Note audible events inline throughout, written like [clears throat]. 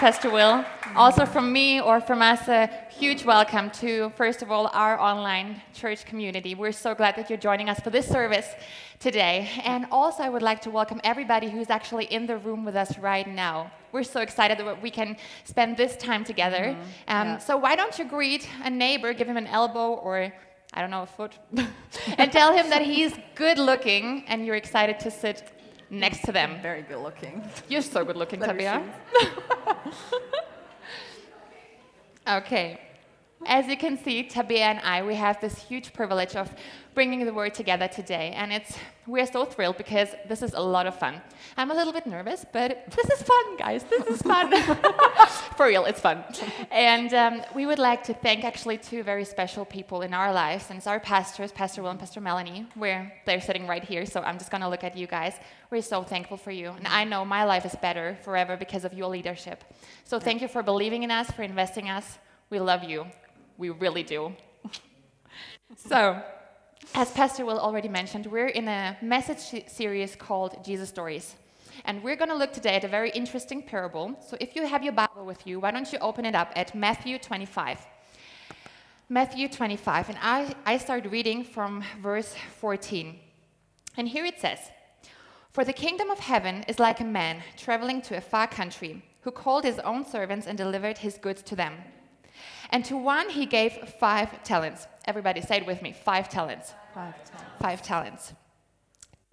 Pastor Will. Also, from me or from us, a huge welcome to, first of all, our online church community. We're so glad that you're joining us for this service today. And also, I would like to welcome everybody who's actually in the room with us right now. We're so excited that we can spend this time together. Mm -hmm. um, yeah. So, why don't you greet a neighbor, give him an elbow or I don't know, a foot, [laughs] and tell him that he's good looking and you're excited to sit next to them. Very good looking. [laughs] You're so good looking, Tabea. [laughs] [laughs] okay. As you can see, Tabea and I, we have this huge privilege of bringing the word together today. And it's, we're so thrilled because this is a lot of fun. I'm a little bit nervous, but this is fun, guys. This is fun. [laughs] For real, it's fun. And um, we would like to thank actually two very special people in our lives. And it's our pastors, Pastor Will and Pastor Melanie, where they're sitting right here. So I'm just going to look at you guys. We're so thankful for you. And I know my life is better forever because of your leadership. So thank you for believing in us, for investing in us. We love you. We really do. so, as Pastor Will already mentioned, we're in a message series called Jesus Stories. And we're going to look today at a very interesting parable. So, if you have your Bible with you, why don't you open it up at Matthew 25? Matthew 25. And I, I start reading from verse 14. And here it says For the kingdom of heaven is like a man traveling to a far country who called his own servants and delivered his goods to them. And to one he gave five talents. Everybody say it with me five talents. Five talents. Five talents.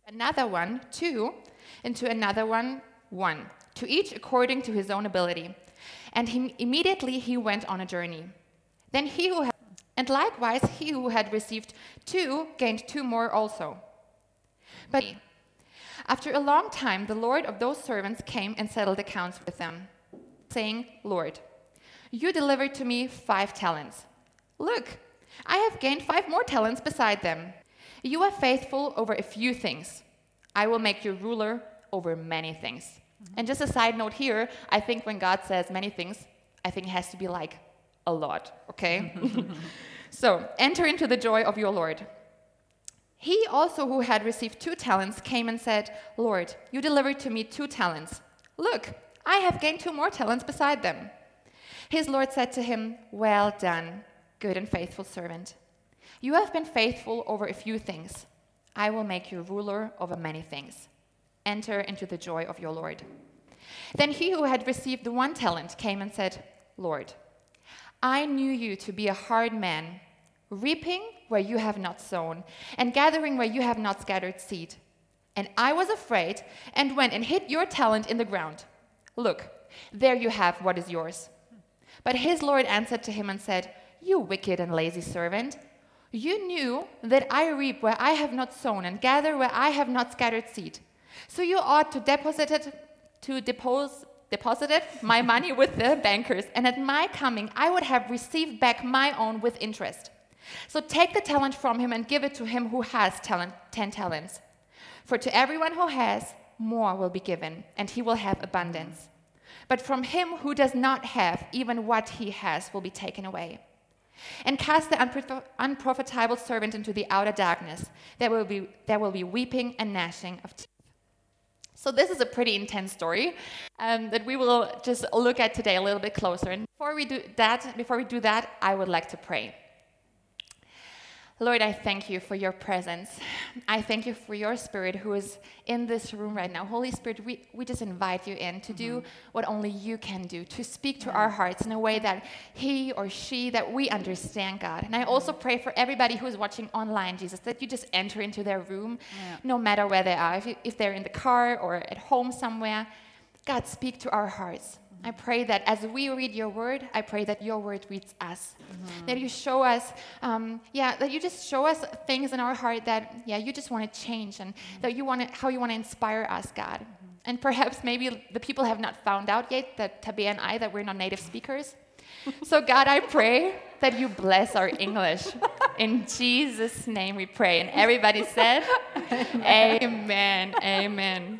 Another one, two, and to another one, one, to each according to his own ability. And he, immediately he went on a journey. Then he who had, and likewise he who had received two gained two more also. But after a long time, the Lord of those servants came and settled accounts with them, saying, Lord, you delivered to me five talents. Look, I have gained five more talents beside them. You are faithful over a few things. I will make you ruler over many things. Mm-hmm. And just a side note here, I think when God says many things, I think it has to be like a lot, okay? [laughs] so enter into the joy of your Lord. He also, who had received two talents, came and said, Lord, you delivered to me two talents. Look, I have gained two more talents beside them. His Lord said to him, Well done, good and faithful servant. You have been faithful over a few things. I will make you ruler over many things. Enter into the joy of your Lord. Then he who had received the one talent came and said, Lord, I knew you to be a hard man, reaping where you have not sown, and gathering where you have not scattered seed. And I was afraid and went and hid your talent in the ground. Look, there you have what is yours. But his Lord answered to him and said, You wicked and lazy servant, you knew that I reap where I have not sown and gather where I have not scattered seed. So you ought to deposit it, to depose, deposited my [laughs] money with the bankers, and at my coming I would have received back my own with interest. So take the talent from him and give it to him who has talent, ten talents. For to everyone who has, more will be given, and he will have abundance. But from him who does not have, even what he has will be taken away. And cast the unprofitable servant into the outer darkness. There will be, there will be weeping and gnashing of teeth. So, this is a pretty intense story um, that we will just look at today a little bit closer. And before we do that, before we do that, I would like to pray. Lord, I thank you for your presence. I thank you for your spirit who is in this room right now. Holy Spirit, we, we just invite you in to do mm-hmm. what only you can do, to speak to our hearts in a way that he or she, that we understand, God. And I also pray for everybody who is watching online, Jesus, that you just enter into their room, yeah. no matter where they are, if, if they're in the car or at home somewhere. God, speak to our hearts. I pray that as we read your word, I pray that your word reads us. Mm-hmm. That you show us, um, yeah, that you just show us things in our heart that, yeah, you just want to change and mm-hmm. that you want to, how you want to inspire us, God. Mm-hmm. And perhaps maybe the people have not found out yet that Tabea and I, that we're not native speakers. so, God, I pray that you bless our English. In Jesus' name we pray. And everybody said, [laughs] Amen. Amen.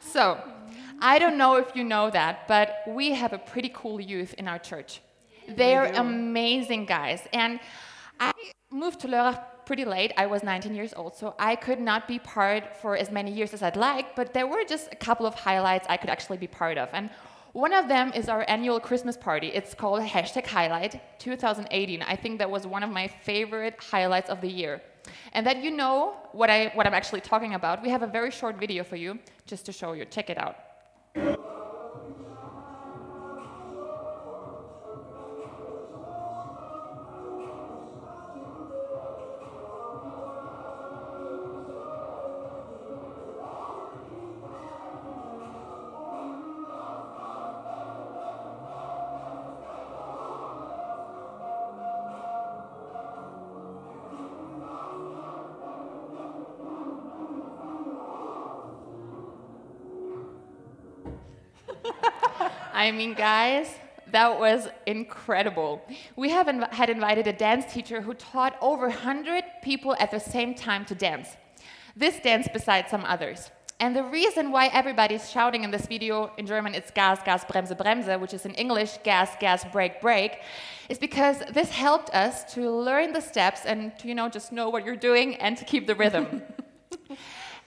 So, I don't know if you know that, but we have a pretty cool youth in our church. They're amazing guys. And I moved to Lörrach pretty late. I was 19 years old, so I could not be part for as many years as I'd like, but there were just a couple of highlights I could actually be part of. And One of them is our annual Christmas party. It's called hashtag highlight 2018. I think that was one of my favorite highlights of the year. And that you know what, I, what I'm actually talking about, we have a very short video for you just to show you. Check it out. Yeah. I mean, guys, that was incredible. We have inv- had invited a dance teacher who taught over 100 people at the same time to dance. This dance besides some others. And the reason why everybody's shouting in this video in German it's Gas, Gas, Bremse, Bremse, which is in English gas, gas, brake, brake, is because this helped us to learn the steps and to, you know, just know what you're doing and to keep the rhythm. [laughs]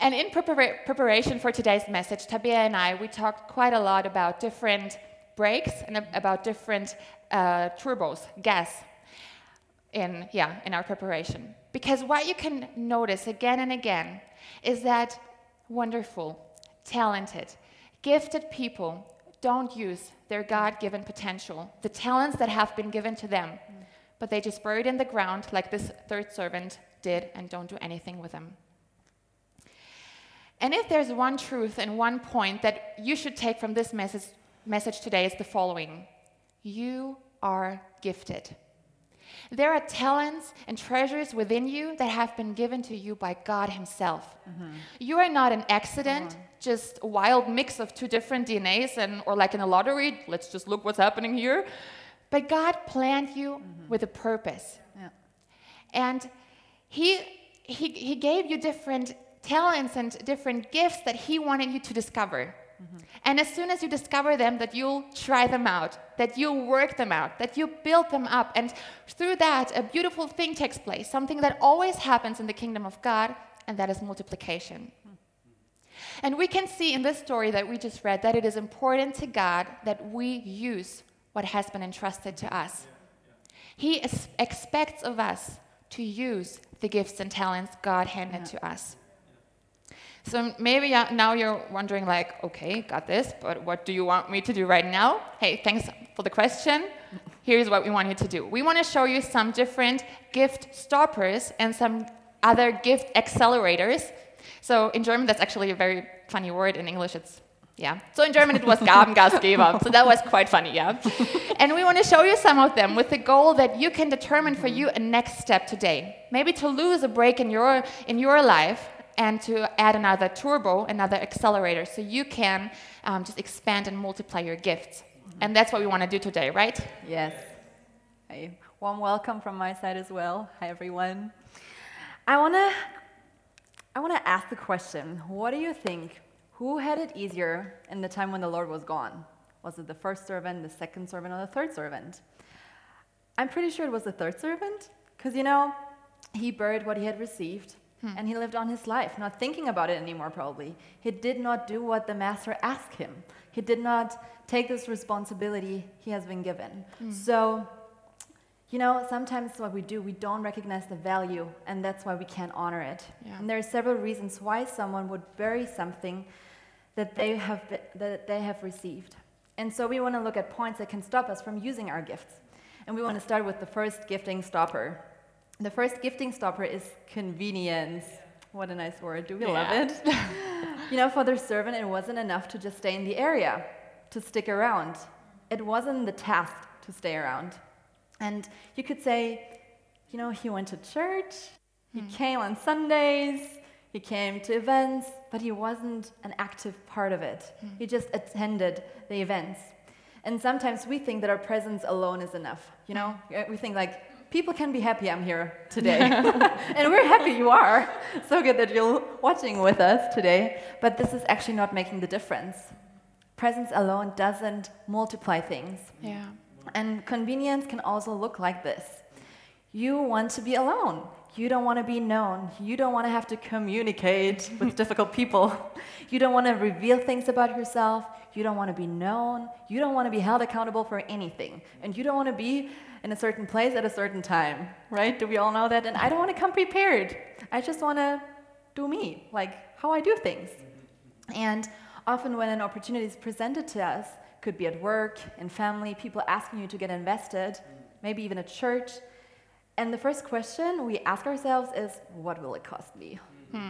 And in prepara preparation for today's message, Tabea and I, we talked quite a lot about different brakes and about different uh, turbos, gas, in, yeah, in our preparation. Because what you can notice again and again is that wonderful, talented, gifted people don't use their God given potential, the talents that have been given to them, but they just bury it in the ground like this third servant did and don't do anything with them. And if there's one truth and one point that you should take from this message, message today, is the following You are gifted. There are talents and treasures within you that have been given to you by God Himself. Mm-hmm. You are not an accident, just a wild mix of two different DNAs, and, or like in a lottery, let's just look what's happening here. But God planned you mm-hmm. with a purpose. Yeah. And he, he, he gave you different talents and different gifts that He wanted you to discover. Mm-hmm. And as soon as you discover them, that you'll try them out, that you'll work them out, that you build them up. And through that, a beautiful thing takes place, something that always happens in the kingdom of God, and that is multiplication. Mm-hmm. And we can see in this story that we just read that it is important to God that we use what has been entrusted to us. He is, expects of us to use the gifts and talents God handed yeah. to us. So maybe now you're wondering like, okay, got this, but what do you want me to do right now? Hey, thanks for the question. Here's what we want you to do. We want to show you some different gift stoppers and some other gift accelerators. So in German, that's actually a very funny word. In English, it's yeah. So in German, it was Gabengastgeber. So that was quite funny, yeah. and we want to show you some of them with the goal that you can determine for you a next step today. Maybe to lose a break in your in your life and to add another turbo, another accelerator, so you can um, just expand and multiply your gifts. Mm-hmm. And that's what we want to do today, right? Yes. Hey, warm welcome from my side as well. Hi, everyone. I want to I want to ask the question, what do you think? Who had it easier in the time when the Lord was gone? Was it the first servant, the second servant, or the third servant? I'm pretty sure it was the third servant, because you know, he buried what he had received. Hmm. And he lived on his life, not thinking about it anymore, probably. He did not do what the master asked him. He did not take this responsibility he has been given. Hmm. So, you know, sometimes what we do, we don't recognize the value, and that's why we can't honor it. Yeah. And there are several reasons why someone would bury something that they have, that they have received. And so we want to look at points that can stop us from using our gifts. And we want to start with the first gifting stopper. The first gifting stopper is convenience. What a nice word. Do we yeah. love it? [laughs] you know, for their servant, it wasn't enough to just stay in the area, to stick around. It wasn't the task to stay around. And you could say, you know, he went to church, he hmm. came on Sundays, he came to events, but he wasn't an active part of it. Hmm. He just attended the events. And sometimes we think that our presence alone is enough. You know, hmm. we think like, people can be happy I'm here today. [laughs] and we're happy you are. [laughs] So good that you're watching with us today. But this is actually not making the difference. Presence alone doesn't multiply things. Yeah. And convenience can also look like this. You want to be alone. You don't want to be known. You don't want to have to communicate [laughs] with difficult people. You don't want to reveal things about yourself. you don't want to be known, you don't want to be held accountable for anything, and you don't want to be in a certain place at a certain time, right? Do we all know that? And I don't want to come prepared. I just want to do me, like how I do things. And often when an opportunity is presented to us, could be at work, in family, people asking you to get invested, maybe even at church. And the first question we ask ourselves is, what will it cost me? Hmm.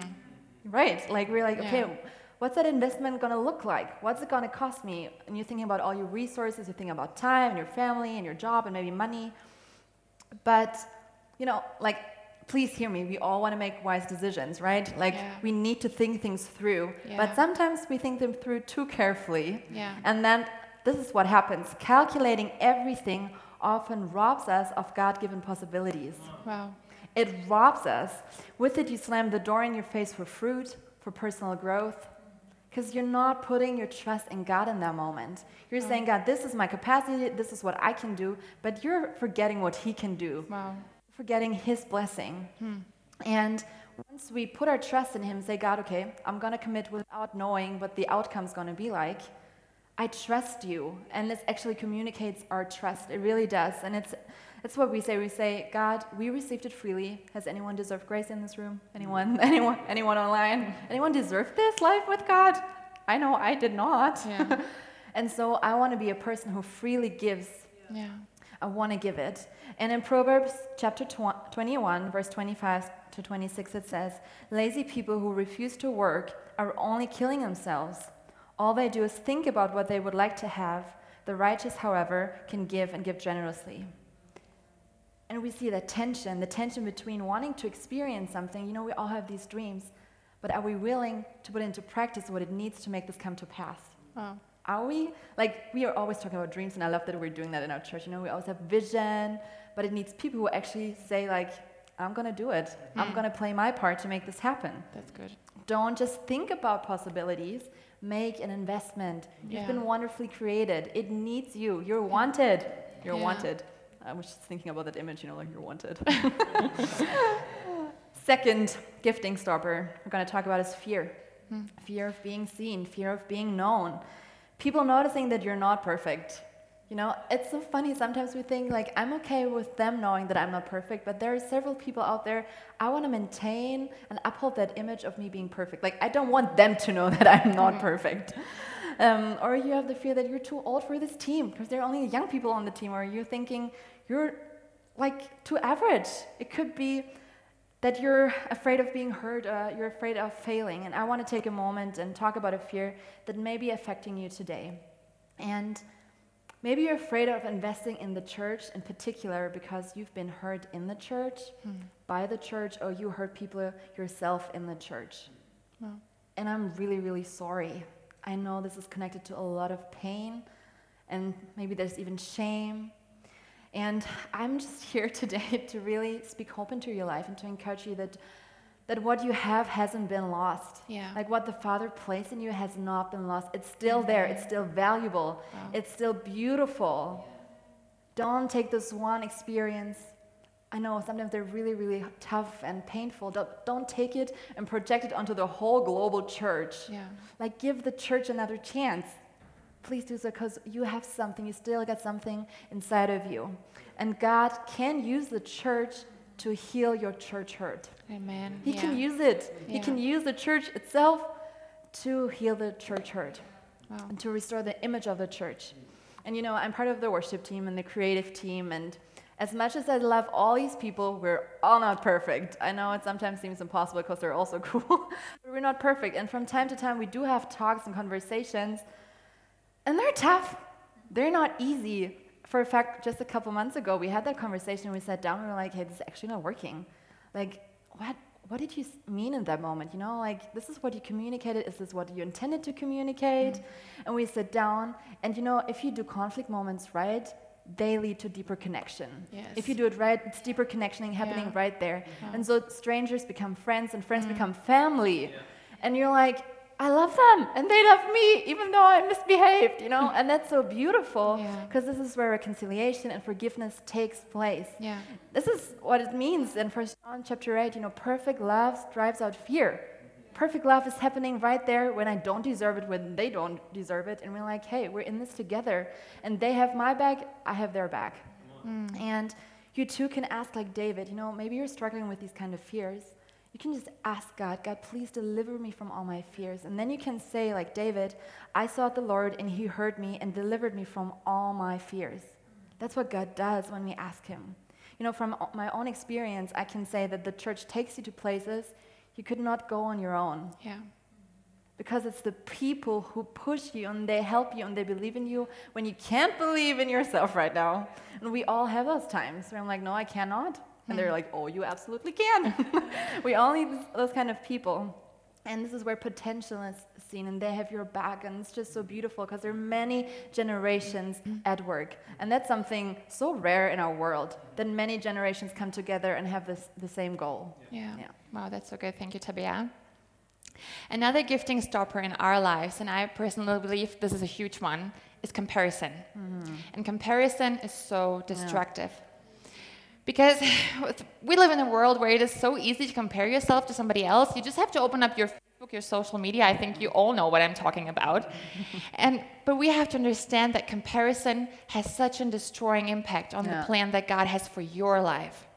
Right? Like we're like, okay, yeah. What's that investment going to look like? What's it going to cost me? And you're thinking about all your resources, you're thinking about time and your family and your job and maybe money. But, you know, like please hear me, we all want to make wise decisions, right? Like yeah. we need to think things through. Yeah. But sometimes we think them through too carefully. Yeah. And then this is what happens. Calculating everything often robs us of God-given possibilities. Wow. It robs us. With it you slam the door in your face for fruit, for personal growth, because you're not putting your trust in God in that moment. You're saying, God, this is my capacity, this is what I can do, but you're forgetting what He can do. Wow forgetting His blessing. Hmm. And once we put our trust in Him, say, God, okay, I'm going to commit without knowing what the outcome's going to be like. I trust you. And this actually communicates our trust. It really does. And it's, it's what we say. We say, God, we received it freely. Has anyone deserved grace in this room? Anyone? [laughs] Anyone? Anyone online? Anyone deserved this life with God? I know I did not. Yeah. [laughs] and so I want to be a person who freely gives. Yeah. I want to give it. And in Proverbs chapter 21, verse 25 to 26, it says, Lazy people who refuse to work are only killing themselves. All they do is think about what they would like to have. The righteous, however, can give and give generously. And we see that tension, the tension between wanting to experience something. You know, we all have these dreams, but are we willing to put into practice what it needs to make this come to pass? Are we? Like, we are always talking about dreams, and I love that we're doing that in our church. You know, we always have vision, but it needs people who actually say, like, I'm going to do it. Mm. I'm going to play my part to make this happen. That's good. Don't just think about possibilities. Make an investment. Yeah. You've been wonderfully created. It needs you. You're wanted. You're yeah. wanted. I was just thinking about that image, you know, like you're wanted. [laughs] Second gifting stopper we're going to talk about is fear. Mm. Fear of being seen, fear of being known. People noticing that you're not perfect you know, it's so funny. Sometimes we think, like, I'm okay with them knowing that I'm not perfect, but there are several people out there. I want to maintain and uphold that image of me being perfect. Like, I don't want them to know [laughs] that I'm not mm-hmm. perfect. Um, or you have the fear that you're too old for this team because there are only young people on the team, or you're thinking you're like too average. It could be that you're afraid of being hurt, uh, you're afraid of failing. And I want to take a moment and talk about a fear that may be affecting you today. And Maybe you're afraid of investing in the church in particular because you've been hurt in the church, mm. by the church, or you hurt people yourself in the church. And I'm really, really sorry. I know this is connected to a lot of pain, and maybe there's even shame. And I'm just [laughs] here today to really speak hope into your life and to encourage you that that what you have hasn't been lost. Yeah. Like what the Father placed in you has not been lost. It's still there. It's still valuable. Wow. It's still beautiful. Don't take this one experience. I know sometimes they're really, really tough and painful. Don't, don't take it and project it onto the whole global church. Yeah. Like give the church another chance. Please do so because you have something. You still got something inside of you. And God can use the church to heal your church hurt. Amen. He yeah. can use it. Yeah. He can use the church itself to heal the church hurt wow. and to restore the image of the church. And you know, I'm part of the worship team and the creative team. And as much as I love all these people, we're all not perfect. I know it sometimes seems impossible because they're also [laughs] cool, but we're not perfect. And from time to time, we do have talks and conversations, and they're tough. They're not easy for a fact, just a couple months ago, we had that conversation. We sat down and we were like, hey, this is actually not working. Like, what, what did you mean in that moment? You know, like, this is what you communicated. Is this what you intended to communicate? Mm-hmm. And we sit down, and you know, if you do conflict moments right, they lead to deeper connection. Yes. If you do it right, it's deeper connection happening yeah. right there. Yeah. And so strangers become friends, and friends mm. become family. Yeah. And you're like, I love them and they love me even though I misbehaved, you know? and that's so beautiful because yeah. this is where reconciliation and forgiveness takes place. Yeah. This is what it means in First John chapter 8, you know, perfect love drives out fear. Perfect love is happening right there when I don't deserve it, when they don't deserve it. And we're like, hey, we're in this together. And they have my back, I have their back. Mm. And you too can ask, like David, you know, maybe you're struggling with these kind of fears. You can just ask God, God, please deliver me from all my fears. And then you can say, like David, I sought the Lord and he heard me and delivered me from all my fears. That's what God does when we ask him. You know, from my own experience, I can say that the church takes you to places you could not go on your own. Yeah. Because it's the people who push you and they help you and they believe in you when you can't believe in yourself right now. And we all have those times where I'm like, no, I cannot. And they're hmm. like, oh, you absolutely can. [laughs] we all need those kind of people. And this is where potential is seen, and they have your back, and it's just so beautiful because there are many generations at work. And that's something so rare in our world that many generations come together and have this, the same goal. Yeah. yeah. Wow, that's so good. Thank you, Tabea. Another gifting stopper in our lives, and I personally believe this is a huge one, is comparison. Mm-hmm. And comparison is so destructive. Yeah. Because we live in a world where it is so easy to compare yourself to somebody else. You just have to open up your Facebook, your social media. I think you all know what I'm talking about. [laughs] and but we have to understand that comparison has such a destroying impact on yeah. the plan that God has for your life.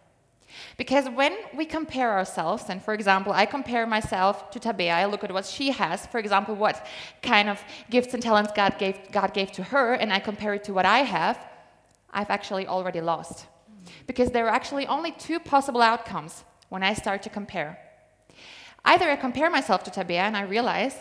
Because when we compare ourselves, and for example, I compare myself to Tabea, I look at what she has, for example, what kind of gifts and talents God gave, God gave to her, and I compare it to what I have, I've actually already lost because there are actually only two possible outcomes when I start to compare. Either I compare myself to Tabea and I realize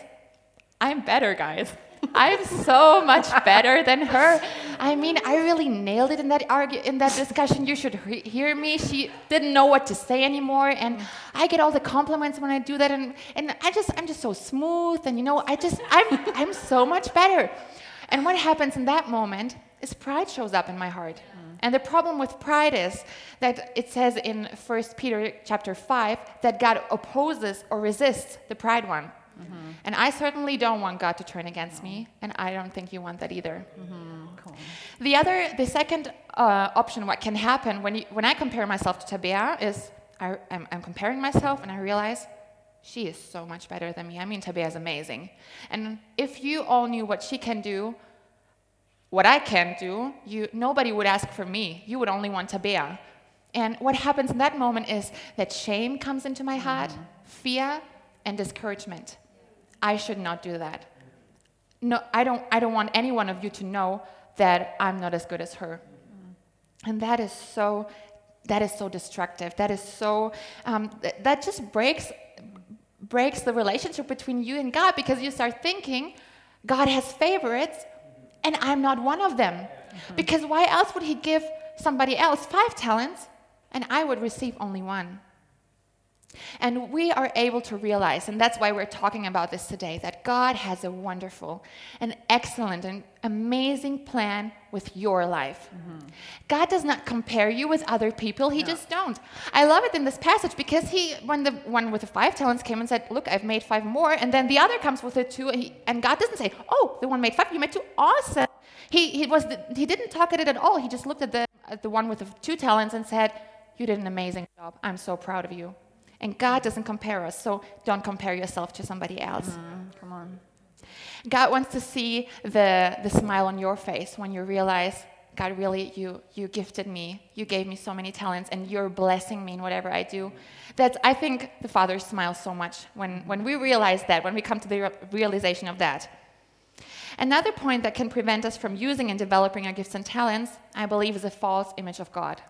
I'm better, guys. [laughs] I'm so much better than her. I mean, I really nailed it in that argue in that discussion. You should he- hear me. She didn't know what to say anymore, and I get all the compliments when I do that, and and I just I'm just so smooth, and you know I just I'm I'm so much better. And what happens in that moment is pride shows up in my heart. And the problem with pride is that it says in 1 Peter chapter 5 that God opposes or resists the pride one. Mm-hmm. And I certainly don't want God to turn against no. me, and I don't think you want that either. Mm-hmm. Cool. The other, the second uh, option, what can happen when, you, when I compare myself to Tabea is I, am comparing myself and I realize she is so much better than me. I mean, Tabea is amazing. And if you all knew what she can do, what I can do, you, nobody would ask for me. You would only want Tabea. And what happens in that moment is that shame comes into my heart, mm-hmm. fear, and discouragement. I should not do that. No, I don't, I don't want any one of you to know that I'm not as good as her. Mm-hmm. And that is so, that is so destructive. That is so, um, th- that just breaks, breaks the relationship between you and God because you start thinking God has favorites and I'm not one of them. Mm-hmm. Because why else would he give somebody else five talents and I would receive only one? And we are able to realize, and that's why we're talking about this today, that God has a wonderful and excellent and amazing plan with your life. Mm-hmm. God does not compare you with other people, He no. just don't. I love it in this passage because he, when the one with the five talents came and said, Look, I've made five more, and then the other comes with the two, and, he, and God doesn't say, Oh, the one made five, you made two, awesome. He, he, was the, he didn't talk at it at all. He just looked at the, at the one with the two talents and said, You did an amazing job. I'm so proud of you. And God doesn't compare us, so don't compare yourself to somebody else. Mm, come on. God wants to see the, the smile on your face when you realize, God, really, you, you gifted me. You gave me so many talents, and you're blessing me in whatever I do. That's, I think the Father smiles so much when, when we realize that, when we come to the realization of that. Another point that can prevent us from using and developing our gifts and talents, I believe, is a false image of God.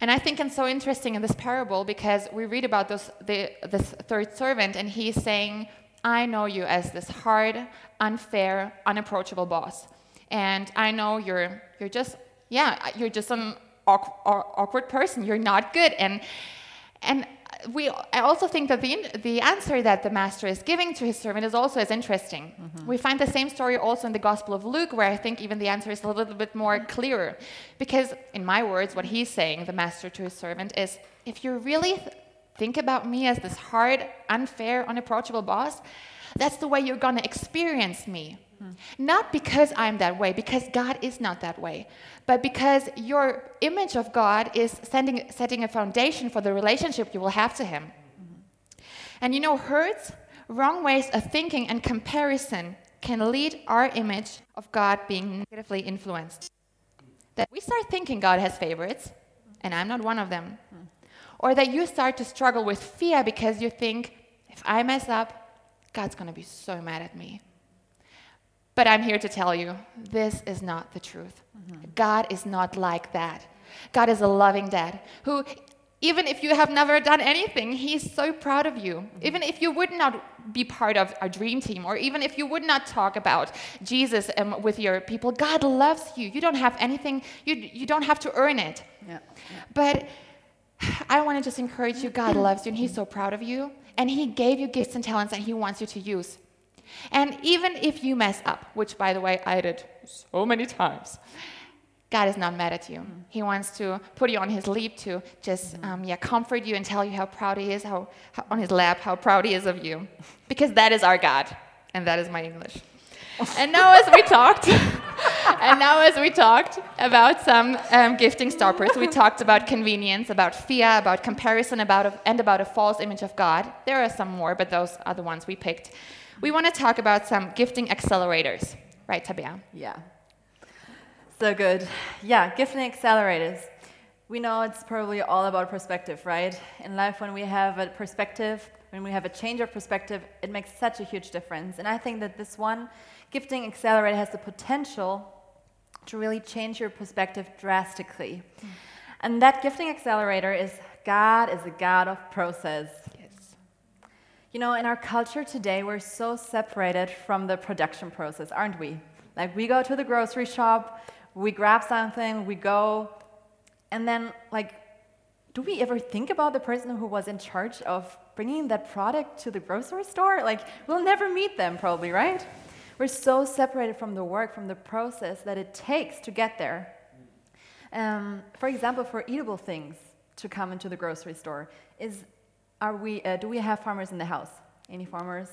And I think it's so interesting in this parable because we read about this, the, this third servant, and he's saying, I know you as this hard, unfair, unapproachable boss. And I know you're, you're just, yeah, you're just an awkward person. You're not good. And, and we, I also think that the, the answer that the master is giving to his servant is also as interesting. Mm-hmm. We find the same story also in the Gospel of Luke, where I think even the answer is a little bit more clearer. Because, in my words, what he's saying, the master to his servant, is if you really th- think about me as this hard, unfair, unapproachable boss, that's the way you're going to experience me. Hmm. Not because I'm that way, because God is not that way, but because your image of God is sending, setting a foundation for the relationship you will have to Him. Mm-hmm. And you know, hurts, wrong ways of thinking, and comparison can lead our image of God being negatively influenced. That we start thinking God has favorites, and I'm not one of them. Or that you start to struggle with fear because you think, if I mess up, God's going to be so mad at me. But I'm here to tell you this is not the truth. Mm-hmm. God is not like that. God is a loving dad who, even if you have never done anything, he's so proud of you. Mm-hmm. Even if you would not be part of our dream team, or even if you would not talk about Jesus um, with your people, God loves you. You don't have anything, you, you don't have to earn it. Yeah. yeah. But I want to just encourage you God [clears throat] loves you, and he's so proud of you. And he gave you gifts and talents that he wants you to use. And even if you mess up, which by the way I did so many times, God is not mad at you. Mm-hmm. He wants to put you on his lap to just mm-hmm. um, yeah, comfort you and tell you how proud he is, how, how, on his lap, how proud he is of you. Because that is our God. And that is my English. and now as we talked, [laughs] and now as we talked about some um, gifting stoppers, we talked about convenience, about fear, about comparison, about a, and about a false image of God. There are some more, but those are the ones we picked. We want to talk about some gifting accelerators. Right, Tabea? Yeah. So good. Yeah, gifting accelerators. We know it's probably all about perspective, right? In life, when we have a perspective, when we have a change of perspective, it makes such a huge difference. And I think that this one, Gifting Accelerator, has the potential to really change your perspective drastically. Mm. And that Gifting Accelerator is God is a God of process. You know, in our culture today, we're so separated from the production process, aren't we? Like, we go to the grocery shop, we grab something, we go, and then, like, do we ever think about the person who was in charge of bringing that product to the grocery store? Like, we'll never meet them, probably, right? We're so separated from the work, from the process that it takes to get there. Um, for example, for eatable things to come into the grocery store, is are we? Uh, do we have farmers in the house? Any farmers?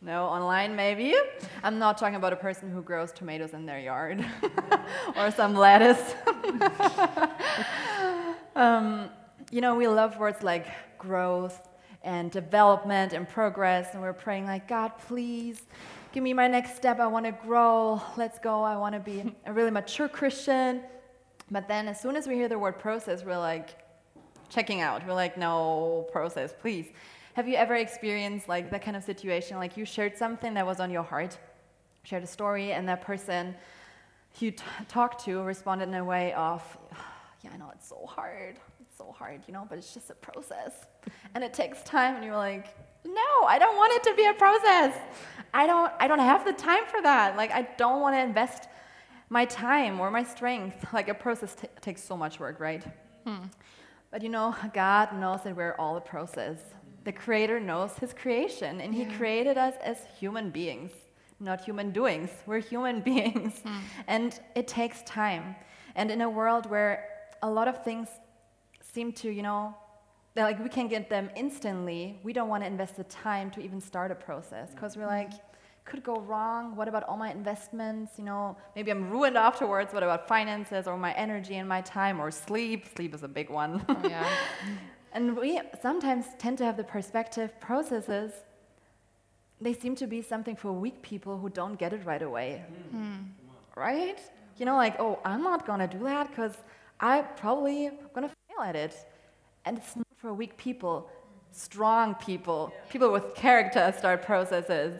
No, online maybe. I'm not talking about a person who grows tomatoes in their yard [laughs] or some lettuce. [laughs] um, you know, we love words like growth and development and progress, and we're praying like, God, please give me my next step. I want to grow. Let's go. I want to be a really mature Christian. But then, as soon as we hear the word process, we're like checking out. We're like, no, process, please. Have you ever experienced like that kind of situation? Like you shared something that was on your heart, shared a story, and that person you talked to responded in a way of, [sighs] yeah, I know it's so hard. It's so hard, you know, but it's just a process. And it takes time, and you're like, no, I don't want it to be a process. I don't, I don't have the time for that. Like, I don't want to invest my time or my strength. Like, a process takes so much work, right? Hmm. But you know, God knows that we're all a process. The creator knows his creation and yeah. he created us as human beings not human doings. We're human [laughs] beings. Mm. and it takes time. And in a world where a lot of things seem to you know like we can get them instantly we don't want to invest the time to even start a process. Because we're like could go wrong what about all my investments you know maybe i'm ruined afterwards what about finances or my energy and my time or sleep sleep is a big one oh, yeah. [laughs] And we sometimes tend to have the perspective processes, they seem to be something for weak people who don't get it right away. Mm. Right? You know, like, oh, I'm not going to do that because I probably going to fail at it. And it's not for weak people, strong people, people with character start processes.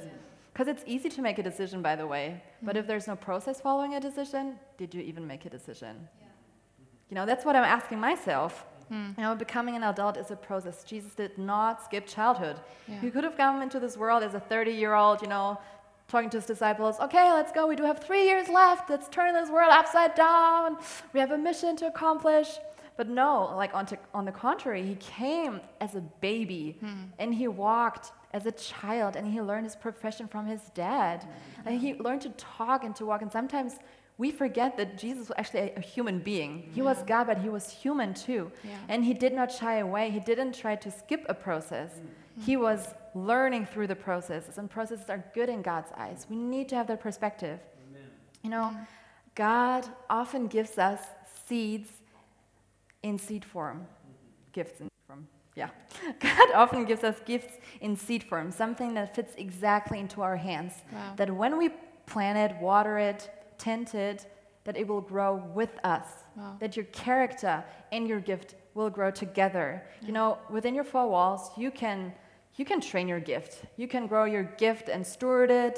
Because it's easy to make a decision, by the way. But if there's no process following a decision, did you even make a decision? You know, that's what I'm asking myself. Hmm. You know, becoming an adult is a process. Jesus did not skip childhood. Yeah. He could have come into this world as a 30 year old, you know, talking to his disciples, okay, let's go. We do have three years left. Let's turn this world upside down. We have a mission to accomplish. But no, like on, to, on the contrary, he came as a baby hmm. and he walked as a child and he learned his profession from his dad. Hmm. And he learned to talk and to walk. And sometimes we forget that Jesus was actually a, human being. He yeah. was God, but he was human too. Yeah. And he did not shy away. He didn't try to skip a process. Mm-hmm. He was learning through the processes, and processes are good in God's eyes. We need to have that perspective. Amen. You know, God often gives us seeds in seed form, gifts in form. Yeah. [laughs] God often gives us gifts in seed form, something that fits exactly into our hands. Wow. That when we plant it, water it, tend it, that it will grow with us. Wow. That your character and your gift will grow together. You know, within your four walls, you can you can train your gift. You can grow your gift and steward it,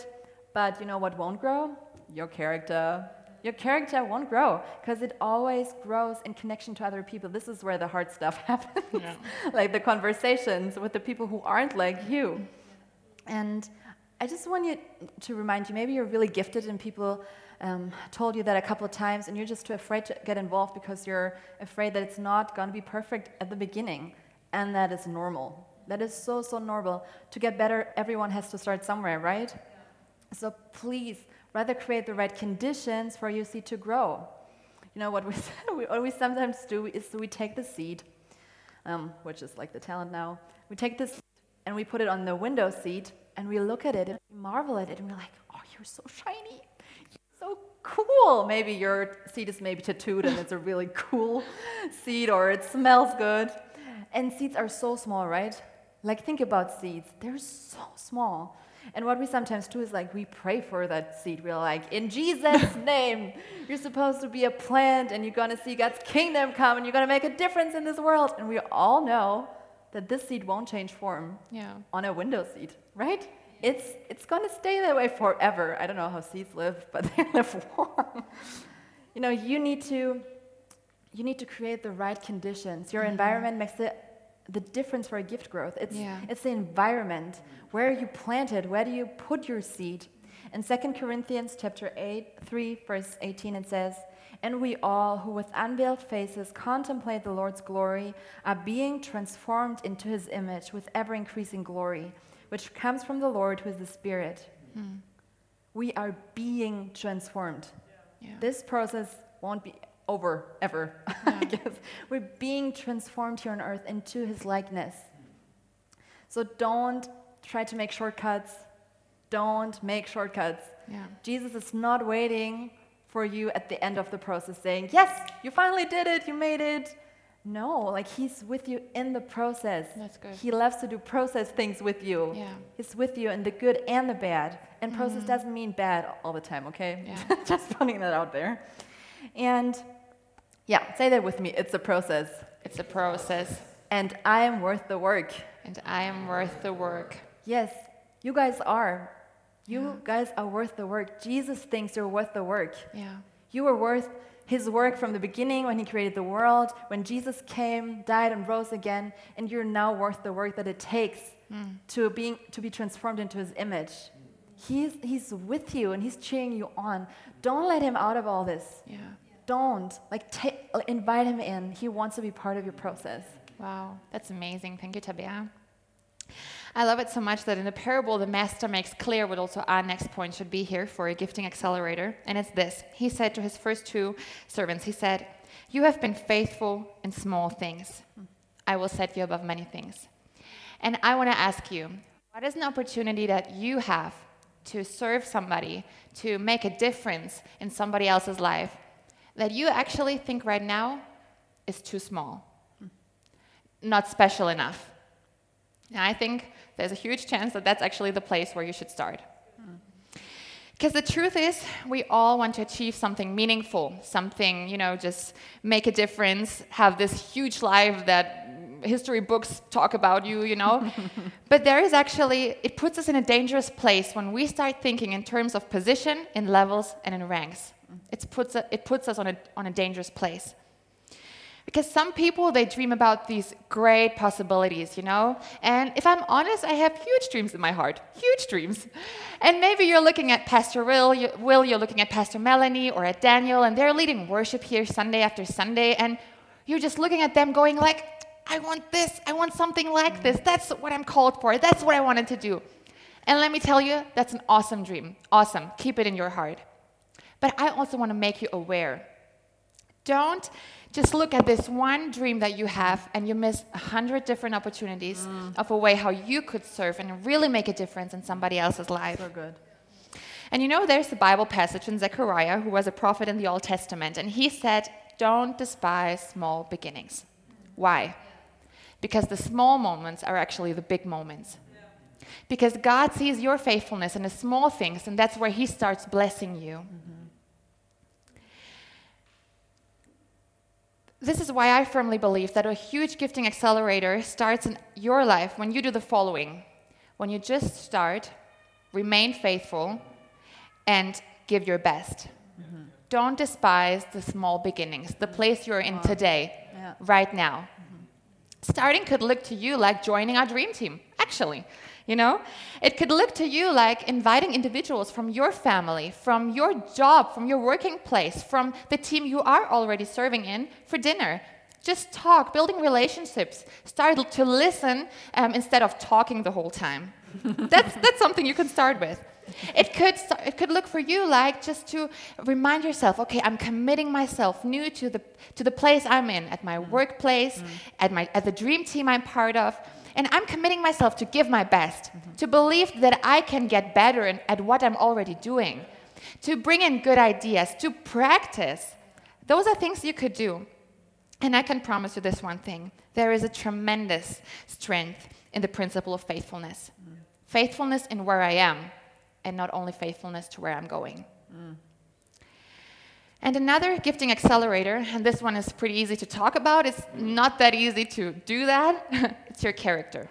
but you know what won't grow? Your character. Your character won't grow because it always grows in connection to other people. This is where the hard stuff [laughs] happens. Yeah. [laughs] like the conversations with the people who aren't like you. And I just want you to remind you maybe you're really gifted and people um, told you that a couple of times and you're just too afraid to get involved because you're afraid that it's not going to be perfect at the beginning. And that is normal. That is so, so normal. To get better, everyone has to start somewhere, right? So please, rather create the right conditions for your seed to grow. You know, what [laughs] we, what we sometimes do is we take the seed, um, which is like the talent now, we take this and we put it on the window seat and we look at it and we marvel at it and we're like, oh, you're so shiny. You're so cool. Maybe your seed is maybe tattooed and it's a really [laughs] cool seed or it smells good. And seeds are so small, right? Like, think about seeds. They're so small. And what we sometimes do is like we pray for that seed. We're like, in Jesus' [laughs] name, you're supposed to be a plant and you're gonna see God's kingdom come and you're gonna make a difference in this world. And we all know that this seed won't change form Yeah. on a window seat, right? It's, it's gonna stay that way forever. I don't know how seeds live, [laughs] but they live long. you know, you need to you need to create the right conditions. Your mm-hmm. environment makes the, the difference for a gift growth. It's, Yeah. it's the environment. Where you planted, where do you put your seed? In 2 Corinthians chapter 8, 3, verse 18, it says, And we all who with unveiled faces contemplate the Lord's glory are being transformed into his image with ever increasing glory, which comes from the Lord who is the Spirit. Hmm. We are being transformed. Yeah. This process won't be over ever, [laughs] I guess. We're being transformed here on earth into his likeness. So don't try to make shortcuts. Don't make shortcuts. Yeah. Jesus is not waiting for you at the end of the process saying, Yes, you finally did it, you made it. No, like he's with you in the process. That's good. He loves to do process things with you. Yeah. He's with you in the good and the bad. And process mm-hmm. doesn't mean bad all the time, okay? Yeah. [laughs] Just putting that out there. And yeah, say that with me. It's a process. It's a process, And I am worth the work. and I am worth the work. Yes, you guys are. You guys are worth the work. Jesus thinks you're worth the work. Yeah. You were worth his work from the beginning when he created the world, when Jesus came, died, and rose again, and you're now worth the work that it takes hmm. to, being, to be transformed into his image. He's, he's with you and he's cheering you on. Don't let him out of all this. Yeah. Don't. Like, ta invite him in. He wants to be part of your process. Wow, that's amazing. Thank you, Tabea. I love it so much that in the parable, the master makes clear what also our next point should be here for a gifting accelerator. And it's this He said to his first two servants, He said, You have been faithful in small things. I will set you above many things. And I want to ask you, what is an opportunity that you have to serve somebody, to make a difference in somebody else's life, that you actually think right now is too small? not special enough. And I think there's a huge chance that that's actually the place where you should start. Because the truth is, we all want to achieve something meaningful, something, you know, just make a difference, have this huge life that history books talk about you, you know. [laughs] but there is actually, it puts us in a dangerous place when we start thinking in terms of position, in levels, and in ranks. It puts, a, it puts us on a, on a dangerous place. Because some people, they dream about these great possibilities, you know? And if I'm honest, I have huge dreams in my heart, huge dreams. And maybe you're looking at Pastor Will, you, Will, you're looking at Pastor Melanie or at Daniel, and they're leading worship here Sunday after Sunday, and you're just looking at them going like, I want this, I want something like this. That's what I'm called for. That's what I wanted to do. And let me tell you, that's an awesome dream. Awesome. Keep it in your heart. But I also want to make you aware don't just look at this one dream that you have and you miss a hundred different opportunities mm. of a way how you could serve and really make a difference in somebody else's life. So good. And you know, there's a Bible passage in Zechariah, who was a prophet in the Old Testament, and he said, Don't despise small beginnings. Why? because the small moments are actually the big moments. Because God sees your faithfulness in the small things, and that's where He starts blessing you. Mm-hmm. This is why I firmly believe that a huge gifting accelerator starts in your life when you do the following when you just start, remain faithful, and give your best. Mm-hmm. Don't despise the small beginnings, the place you're in today, yeah. right now. Mm-hmm. Starting could look to you like joining our dream team, actually. You know, it could look to you like inviting individuals from your family, from your job, from your working place, from the team you are already serving in for dinner. Just talk, building relationships. Start to listen um, instead of talking the whole time. [laughs] that's, that's something you can start with. It could, it could look for you like just to remind yourself, okay, I'm committing myself new to the, to the place I'm in, at my workplace, mm. at, my, at the dream team I'm part of. And I'm committing myself to give my best, mm-hmm. to believe that I can get better in, at what I'm already doing, to bring in good ideas, to practice. Those are things you could do. And I can promise you this one thing there is a tremendous strength in the principle of faithfulness. Mm. Faithfulness in where I am, and not only faithfulness to where I'm going. Mm. And another gifting accelerator, and this one is pretty easy to talk about, it's not that easy to do that, [laughs] it's your character.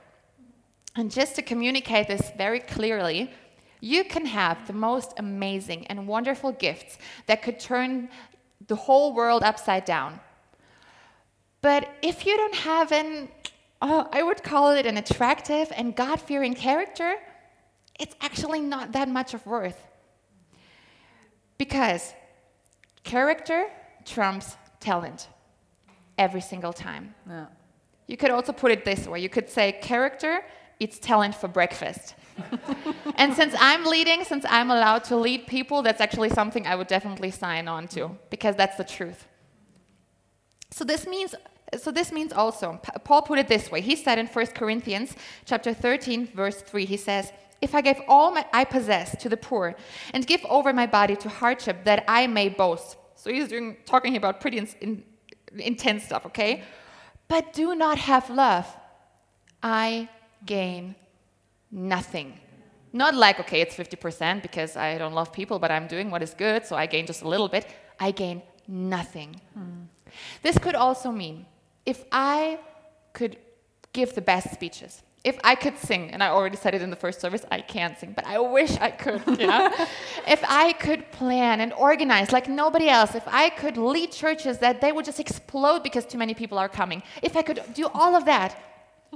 And just to communicate this very clearly, you can have the most amazing and wonderful gifts that could turn the whole world upside down. But if you don't have an, uh, I would call it an attractive and God fearing character, it's actually not that much of worth. Because Character trumps talent every single time. Yeah. You could also put it this way you could say, character eats talent for breakfast. [laughs] and since I'm leading, since I'm allowed to lead people, that's actually something I would definitely sign on to because that's the truth. So this means so this means also Paul put it this way. He said in 1 Corinthians chapter 13 verse 3 he says, if I give all my, I possess to the poor and give over my body to hardship that I may boast. So he's doing, talking about pretty in, in, intense stuff, okay? But do not have love. I gain nothing. Not like, okay, it's 50% because I don't love people, but I'm doing what is good, so I gain just a little bit. I gain nothing. Hmm. This could also mean if I could give the best speeches, if I could sing, and I already said it in the first service, I can't sing, but I wish I could, know? [laughs] if I could plan and organize like nobody else, if I could lead churches that they would just explode because too many people are coming, if I could do all of that,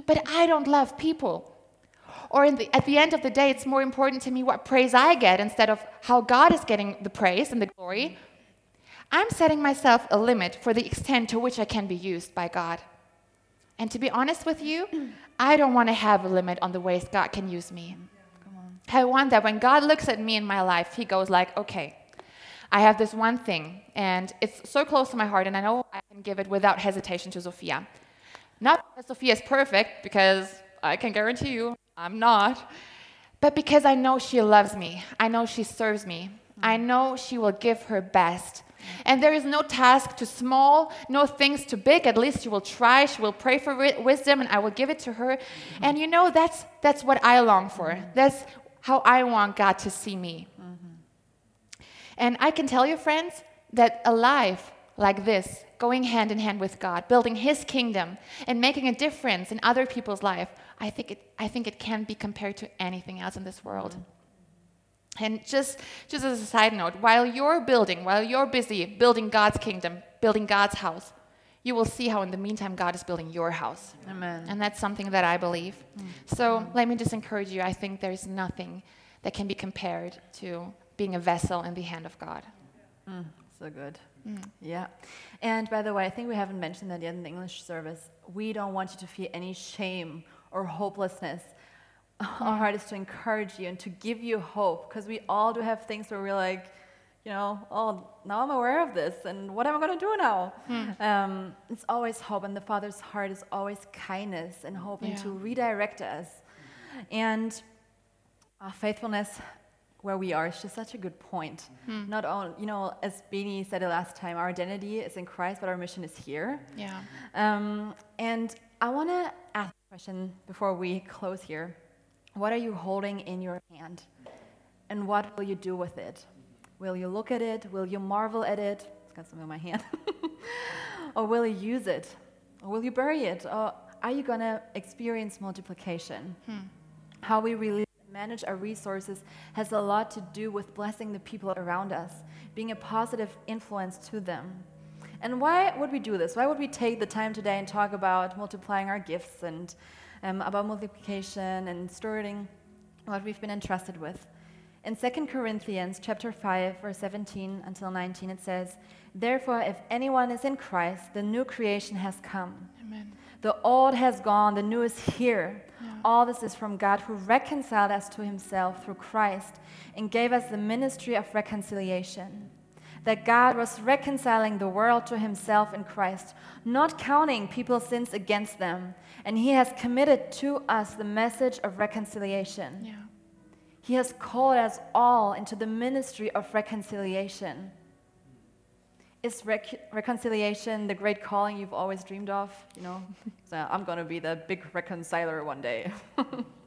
but I don't love people. Or the, at the end of the day, it's more important to me what praise I get instead of how God is getting the praise and the glory. I'm setting myself a limit for the extent to which I can be used by God. And to be honest with you, I don't want to have a limit on the ways God can use me. I want that when God looks at me in my life, He goes like, okay, I have this one thing, and it's so close to my heart, and I know I can give it without hesitation to Sophia. Not because Sophia is perfect, because I can guarantee you I'm not, but because I know she loves me. I know she serves me. I know she will give her best. And there is no task too small, no things too big. At least she will try. She will pray for wisdom, and I will give it to her. Mm-hmm. And you know, that's, that's what I long for. That's how I want God to see me. Mm-hmm. And I can tell you, friends, that a life like this, going hand in hand with God, building His kingdom, and making a difference in other people's life, I think it, I think it can't be compared to anything else in this world. Mm-hmm. And just, just as a side note, while you're building, while you're busy building God's kingdom, building God's house, you will see how in the meantime God is building your house. Amen. And that's something that I believe. Mm. So let me just encourage you. I think there's nothing that can be compared to being a vessel in the hand of God. Mm, so good. Mm. Yeah. And by the way, I think we haven't mentioned that yet in the English service. We don't want you to feel any shame or hopelessness our heart is to encourage you and to give you hope because we all do have things where we're like, you know, oh, now I'm aware of this, and what am I going to do now? Hmm. Um, it's always hope, and the Father's heart is always kindness and hoping yeah. to redirect us. And our faithfulness where we are is just such a good point. Not only, you know, as Beanie said it last time, our identity is in Christ, but our mission is here. Yeah. Um, and I want to ask a question before we close here. What are you holding in your hand? And what will you do with it? Will you look at it? Will you marvel at it? It's got something in my hand. [laughs] or will you use it? Or will you bury it? Or are you going to experience multiplication? Hmm. How we really manage our resources has a lot to do with blessing the people around us, being a positive influence to them. And why would we do this? Why would we take the time today and talk about multiplying our gifts and um, about multiplication and stewarding what we've been entrusted with? In 2 Corinthians chapter 5 verse 17 until 19 it says, "Therefore if anyone is in Christ, the new creation has come. Amen. The old has gone, the new is here. All this is from God who reconciled us to himself through Christ and gave us the ministry of reconciliation. That God was reconciling the world to himself in Christ, not counting people's sins against them. And he has committed to us the message of reconciliation. Yeah. He has called us all into the ministry of reconciliation. Is rec- reconciliation the great calling you've always dreamed of? You know, [laughs] so I'm going to be the big reconciler one day. [laughs]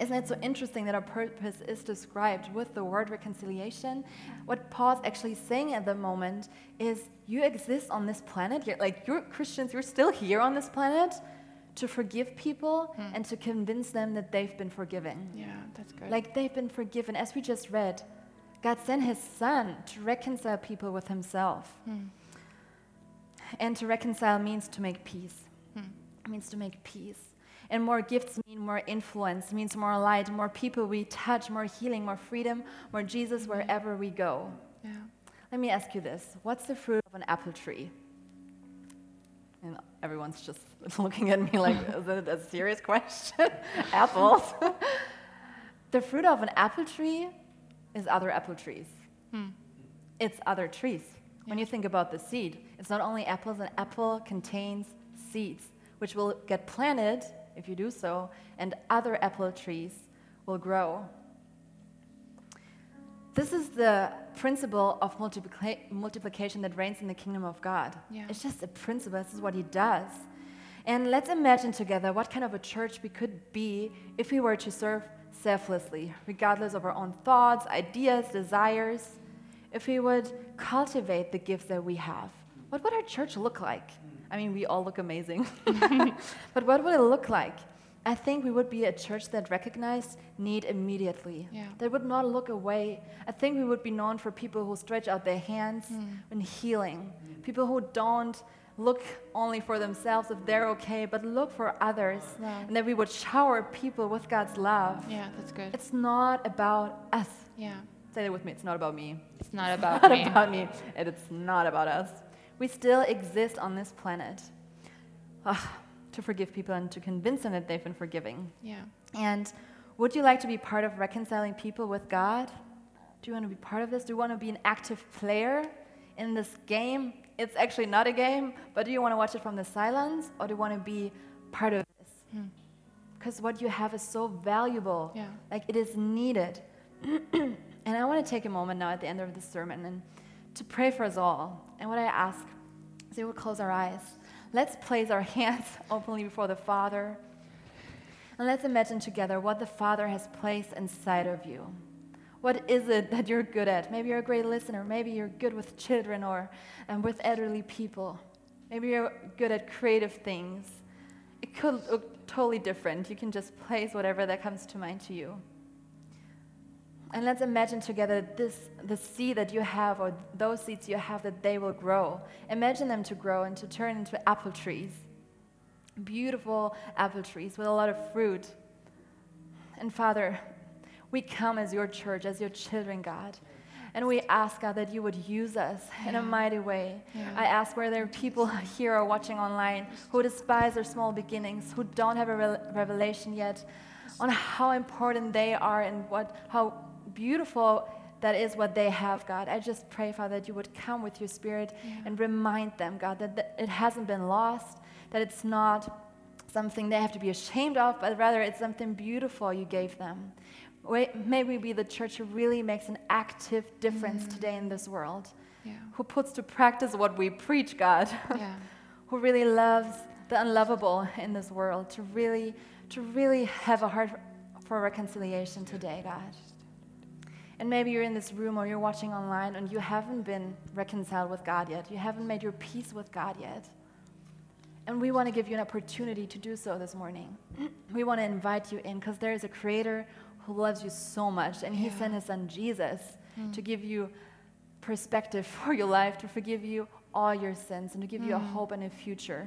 Isn't it so interesting that our purpose is described with the word reconciliation? What Paul's actually saying at the moment is you exist on this planet, you're, like you're Christians, you're still here on this planet to forgive people hmm. and to convince them that they've been forgiven. Yeah, that's good. Like they've been forgiven. As we just read, God sent his son to reconcile people with himself. Hmm. And to reconcile means to make peace. Hmm. It means to make peace. And more gifts mean more influence, means more light, more people we touch, more healing, more freedom, more Jesus wherever we go. yeah. Let me ask you this What's the fruit of an apple tree? And everyone's just [laughs] looking at me like, is it a serious question? [laughs] Apples. [laughs] the fruit of an apple tree is other apple trees. Hmm. It's other trees. When you think about the seed, it's not only apples, an apple contains seeds, which will get planted if you do so, and other apple trees will grow. This is the principle of multiplica- multiplication that reigns in the kingdom of God. Yeah. It's just a principle, this is what He does. And let's imagine together what kind of a church we could be if we were to serve selflessly, regardless of our own thoughts, ideas, desires. If we would cultivate the gifts that we have, what would our church look like? I mean, we all look amazing. [laughs] but what would it look like? I think we would be a church that recognized need immediately. Yeah. That would not look away. I think we would be known for people who stretch out their hands hmm. in healing. People who don't look only for themselves if they're okay, but look for others. Wow. And that we would shower people with God's love. Yeah, that's good. It's not about us. yeah. Say that with me. It's not about me. It's not about it's not me. about me, and it's not about us. We still exist on this planet ah, to forgive people and to convince them that they've been forgiving. Yeah. And would you like to be part of reconciling people with God? Do you want to be part of this? Do you want to be an active player in this game? It's actually not a game, but do you want to watch it from the silence or do you want to be part of this? Because what you have is so valuable. Yeah. Like it is needed. [clears throat] and I want to take a moment now at the end of this sermon and to pray for us all. And what I ask is we will close our eyes. Let's place our [laughs] hands openly before the Father. And let's imagine together what the Father has placed inside of you. What is it that you're good at? Maybe you're a great listener. Maybe you're good with children or um, with elderly people. Maybe you're good at creative things. It could look totally different. You can just place whatever that comes to mind to you. And let's imagine together this the seed that you have or those seeds you have that they will grow. Imagine them to grow and to turn into apple trees. Beautiful apple trees with a lot of fruit. And Father, we come as your church, as your children, God. And we ask, God, that you would use us in a mighty way. Yeah. I ask where there are people [laughs] here or watching online who despise their small beginnings, who don't have a re- revelation yet on how important they are and what, how beautiful that is what they have, God. I just pray, Father, that you would come with your spirit and remind them, God, that th- it hasn't been lost, that it's not something they have to be ashamed of, but rather it's something beautiful you gave them. May we be the church who really makes an active difference mm. today in this world, Yeah. who puts to practice what we preach, God, [laughs] Yeah. who really loves the unlovable in this world, to really, to really have a heart for reconciliation today, God. And maybe you're in this room or you're watching online and you haven't been reconciled with God yet. You haven't made your peace with God yet. And we want to give you an opportunity to do so this morning. [clears throat] We want to invite you in because there is a creator who loves you so much, and he Yeah. sent his son Jesus mm. to give you perspective [laughs] for your life, to forgive you all your sins, and to give you a mm. hope and a future.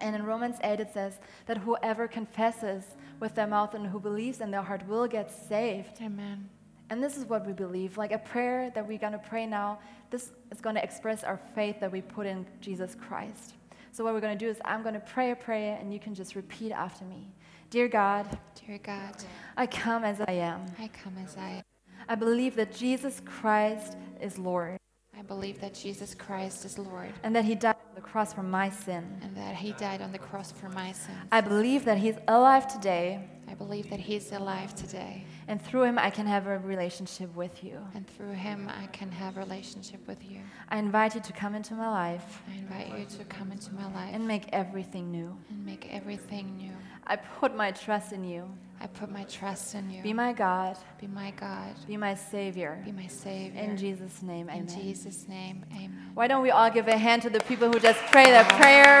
And in Romans 8, it says that whoever confesses with their mouth and who believes in their heart will get saved. Amen. And this is what we believe. Like a prayer that we're going to pray now, this is going to express our faith that we put in Jesus Christ. So, what we're going to do is, I'm going to pray a prayer, and you can just repeat after me. Dear God, Dear God, I come as I am. I come as I am. I believe that Jesus Christ is Lord, I believe that Jesus Christ is Lord and that He died on the cross for my sin. and that he died on the cross for my sin. I believe that He's alive today, I believe that he's alive today and through Him I can have a relationship with you. and through him I can have a relationship with you. I invite you to come into my life I invite you to come into my life and make everything new. and make everything new. I put my trust in you. I put my trust in you. Be my God, Be my God. be my Savior. Be my Savior. In Jesus' name, amen. In. Jesus' name, amen. Why don't we all give a hand to the people who just pray that prayer?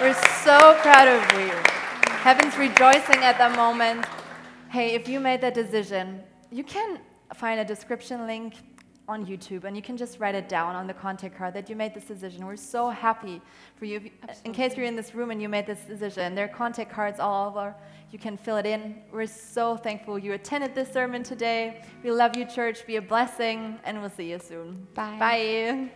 We're so proud of you. Heaven's rejoicing at that moment. Hey, if you made that decision, you can find a description link on YouTube and you can just write it down on the contact card that you made this decision. We're so happy for you. You- In case you're in this room and you made this decision, there are contact cards all over. You can fill it in. We're so thankful you attended this sermon today. We love you, church. Be a blessing, and we'll see you soon. Bye. Bye.